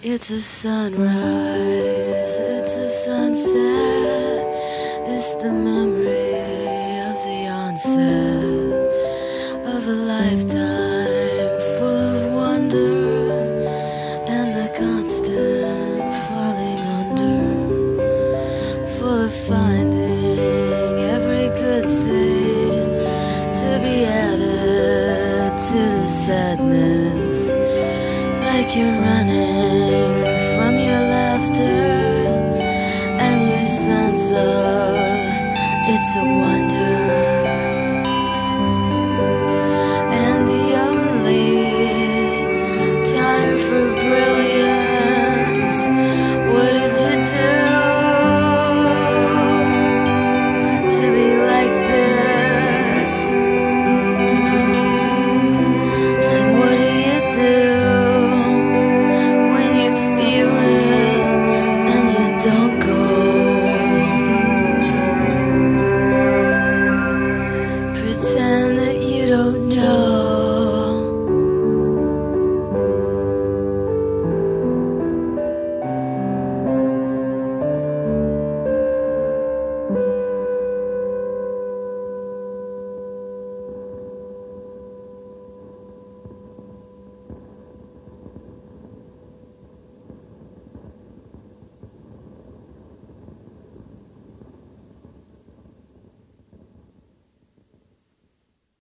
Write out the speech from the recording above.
It's a sunrise, it's a sunset, it's the memory of the onset of a lifetime full of wonder and the constant falling under, full of finding like you're running from your laughter and your sense of it's a wonder.